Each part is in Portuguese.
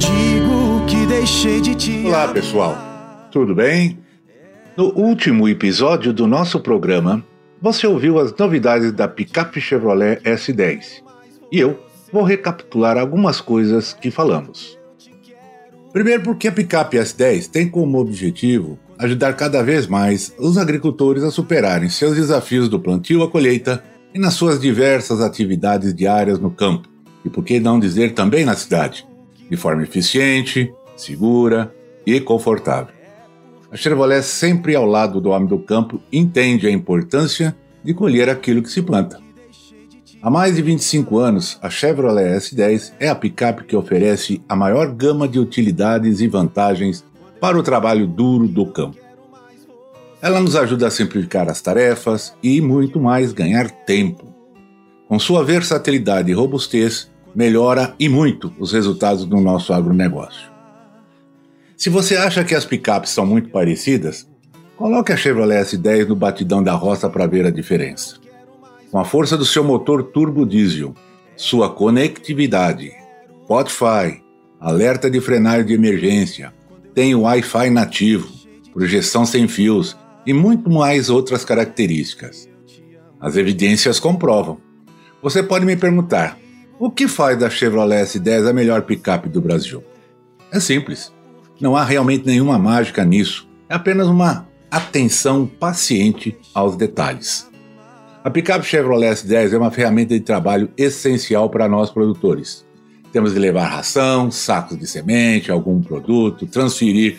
digo que deixei de te. Olá, pessoal. Tudo bem? No último episódio do nosso programa, você ouviu as novidades da picape Chevrolet S10. E eu vou recapitular algumas coisas que falamos. Primeiro, porque a picape S10 tem como objetivo ajudar cada vez mais os agricultores a superarem seus desafios do plantio à colheita e nas suas diversas atividades diárias no campo, e por que não dizer também na cidade, de forma eficiente, segura e confortável. A Chevrolet, sempre ao lado do homem do campo, entende a importância de colher aquilo que se planta. Há mais de 25 anos, a Chevrolet S10 é a picape que oferece a maior gama de utilidades e vantagens para o trabalho duro do campo. Ela nos ajuda a simplificar as tarefas e, muito mais, ganhar tempo. Com sua versatilidade e robustez, melhora e muito os resultados do nosso agronegócio. Se você acha que as picapes são muito parecidas, coloque a Chevrolet S10 no batidão da roça para ver a diferença. Com a força do seu motor turbo diesel, sua conectividade, Spotify, alerta de frenagem de emergência, tem Wi-Fi nativo, projeção sem fios e muito mais outras características. As evidências comprovam. Você pode me perguntar: o que faz da Chevrolet S10 a melhor picape do Brasil? É simples. Não há realmente nenhuma mágica nisso. É apenas uma atenção paciente aos detalhes. A picape Chevrolet S10 é uma ferramenta de trabalho essencial para nós produtores. Temos de levar ração, sacos de semente, algum produto, transferir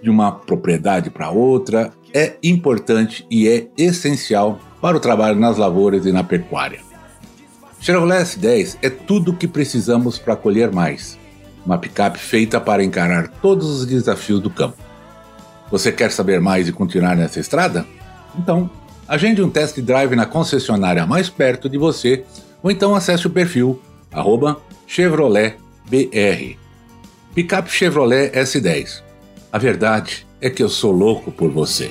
de uma propriedade para outra. É importante e é essencial para o trabalho nas lavouras e na pecuária. Chevrolet S10 é tudo o que precisamos para colher mais. Uma picape feita para encarar todos os desafios do campo. Você quer saber mais e continuar nessa estrada? Então, agende um test drive na concessionária mais perto de você ou então acesse o perfil arroba Chevrolet BR. Picape Chevrolet S10. A verdade é que eu sou louco por você.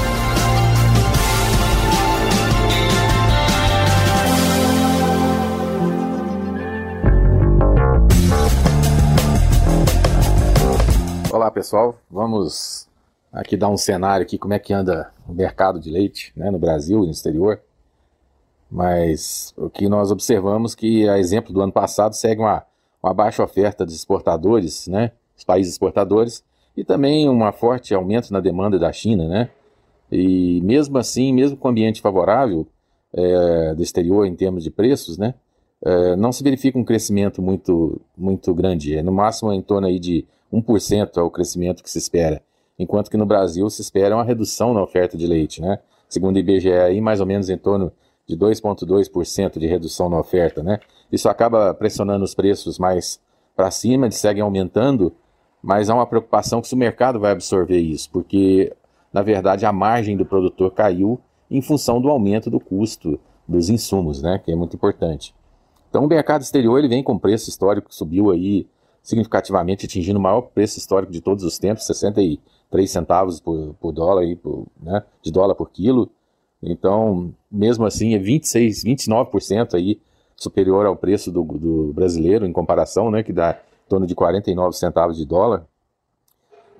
Olá pessoal, vamos aqui dar um cenário aqui como é que anda o mercado de leite né, no Brasil e no exterior. Mas o que nós observamos que, a exemplo do ano passado, segue uma, uma baixa oferta dos exportadores, né, os países exportadores, e também um forte aumento na demanda da China, né? E mesmo assim, mesmo com ambiente favorável é, do exterior em termos de preços, né? É, não se verifica um crescimento muito, muito grande, é no máximo em torno aí de 1% é o crescimento que se espera, enquanto que no Brasil se espera uma redução na oferta de leite, né? Segundo o IBGE, aí, mais ou menos em torno de 2,2% de redução na oferta, né? Isso acaba pressionando os preços mais para cima, eles seguem aumentando, mas há uma preocupação que se o mercado vai absorver isso, porque na verdade a margem do produtor caiu em função do aumento do custo dos insumos, né? Que é muito importante. Então o mercado exterior ele vem com preço histórico que subiu aí significativamente atingindo o maior preço histórico de todos os tempos, 63 centavos por, por dólar, aí, por, né, de dólar por quilo. Então, mesmo assim, é 26, 29% aí superior ao preço do, do, brasileiro em comparação, né, que dá em torno de 49 centavos de dólar.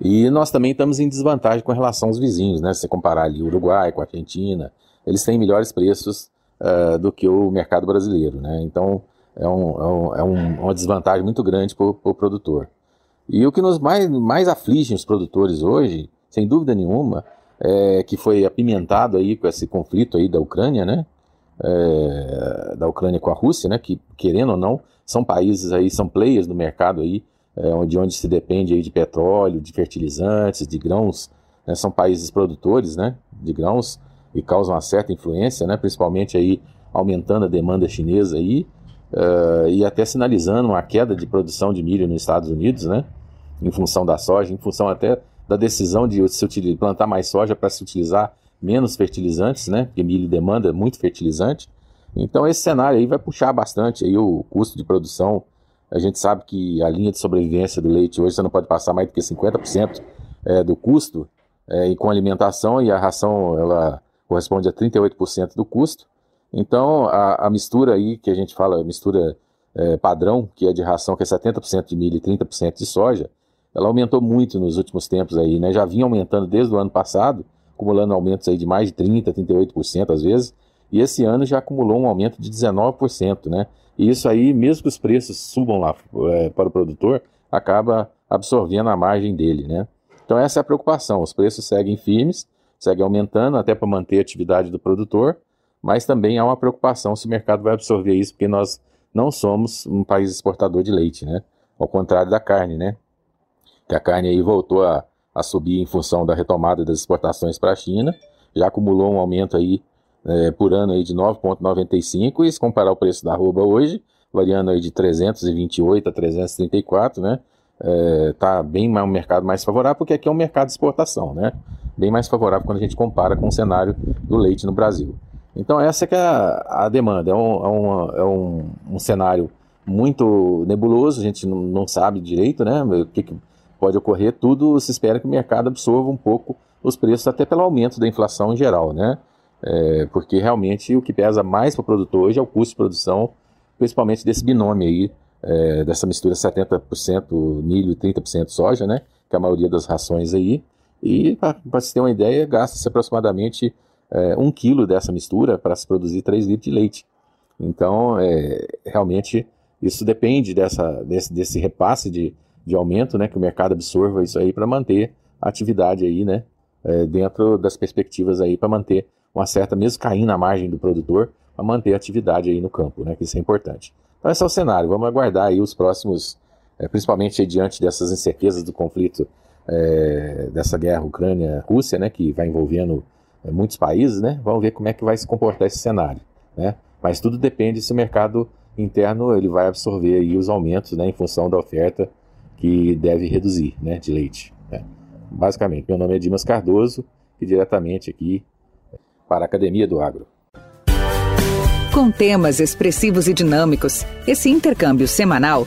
E nós também estamos em desvantagem com relação aos vizinhos, né? Se você comparar ali o Uruguai com a Argentina, eles têm melhores preços uh, do que o mercado brasileiro, né? Então, é, é, um, é um, uma desvantagem muito grande para o produtor. E o que nos mais, mais aflige os produtores hoje, sem dúvida nenhuma, é que foi apimentado aí com esse conflito aí da Ucrânia, né? É, da Ucrânia com a Rússia, né? Que querendo ou não são países aí, são players no mercado aí, é, de onde se depende aí de petróleo, de fertilizantes, de grãos, né? são países produtores, né? De grãos e causam uma certa influência, né? Principalmente aí aumentando a demanda chinesa aí uh, e até sinalizando uma queda de produção de milho nos Estados Unidos, né? Em função da soja, em função até da decisão de se plantar mais soja para se utilizar menos fertilizantes, né? Porque milho demanda muito fertilizante. Então esse cenário aí vai puxar bastante aí o custo de produção. A gente sabe que a linha de sobrevivência do leite hoje você não pode passar mais do que 50% é, do custo é, e com alimentação e a ração ela corresponde a 38% do custo. Então a, a, mistura aí que a gente fala, mistura é, padrão, que é de ração que é 70% de milho e 30% de soja, ela aumentou muito nos últimos tempos aí, né? Já vinha aumentando desde o ano passado, acumulando aumentos aí de mais de 30%, 38% às vezes, e esse ano já acumulou um aumento de 19%, né? E isso aí, mesmo que os preços subam lá é, para o produtor, acaba absorvendo a margem dele, né? Então essa é a preocupação, os preços seguem firmes, seguem aumentando até para manter a atividade do produtor, mas também há uma preocupação se o mercado vai absorver isso, porque nós não somos um país exportador de leite, né? Ao contrário da carne, né? Que a carne aí voltou a, a subir em função da retomada das exportações para a China, já acumulou um aumento aí é, por ano aí de 9,95 e se comparar o preço da arroba hoje, variando aí de 328 a 334, né? É, tá bem um mercado mais favorável, porque aqui é um mercado de exportação, né? Bem mais favorável quando a gente compara com o cenário do leite no Brasil. Então essa que é a, demanda, é, um, é, é um, um, cenário muito nebuloso, a gente não, não sabe direito, né? O que, que pode ocorrer, tudo se espera que o mercado absorva um pouco os preços, até pelo aumento da inflação em geral, né? É, porque realmente o que pesa mais para o produtor hoje é o custo de produção, principalmente desse binômio aí, é, dessa mistura 70% milho e 30% soja, né? Que é a maioria das rações aí. E, para se ter uma ideia, gasta-se aproximadamente é, um quilo dessa mistura para se produzir 3 litros de leite. Então, é, realmente, isso depende dessa, desse, desse repasse de, de aumento, né, que o mercado absorva isso aí para manter a atividade aí, né, é, dentro das perspectivas aí para manter uma certa, mesmo caindo na margem do produtor, para manter a atividade aí no campo, né, que isso é importante. Então esse é o cenário, vamos aguardar aí os próximos, é, principalmente diante dessas incertezas do conflito, é, dessa guerra Ucrânia-Rússia, né, que vai envolvendo muitos países, né, vamos ver como é que vai se comportar esse cenário, né, mas tudo depende se o mercado interno ele vai absorver aí os aumentos, né, em função da oferta que deve reduzir né, de leite. Né. Basicamente, meu nome é Dimas Cardoso e diretamente aqui para a Academia do Agro. Com temas expressivos e dinâmicos, esse intercâmbio semanal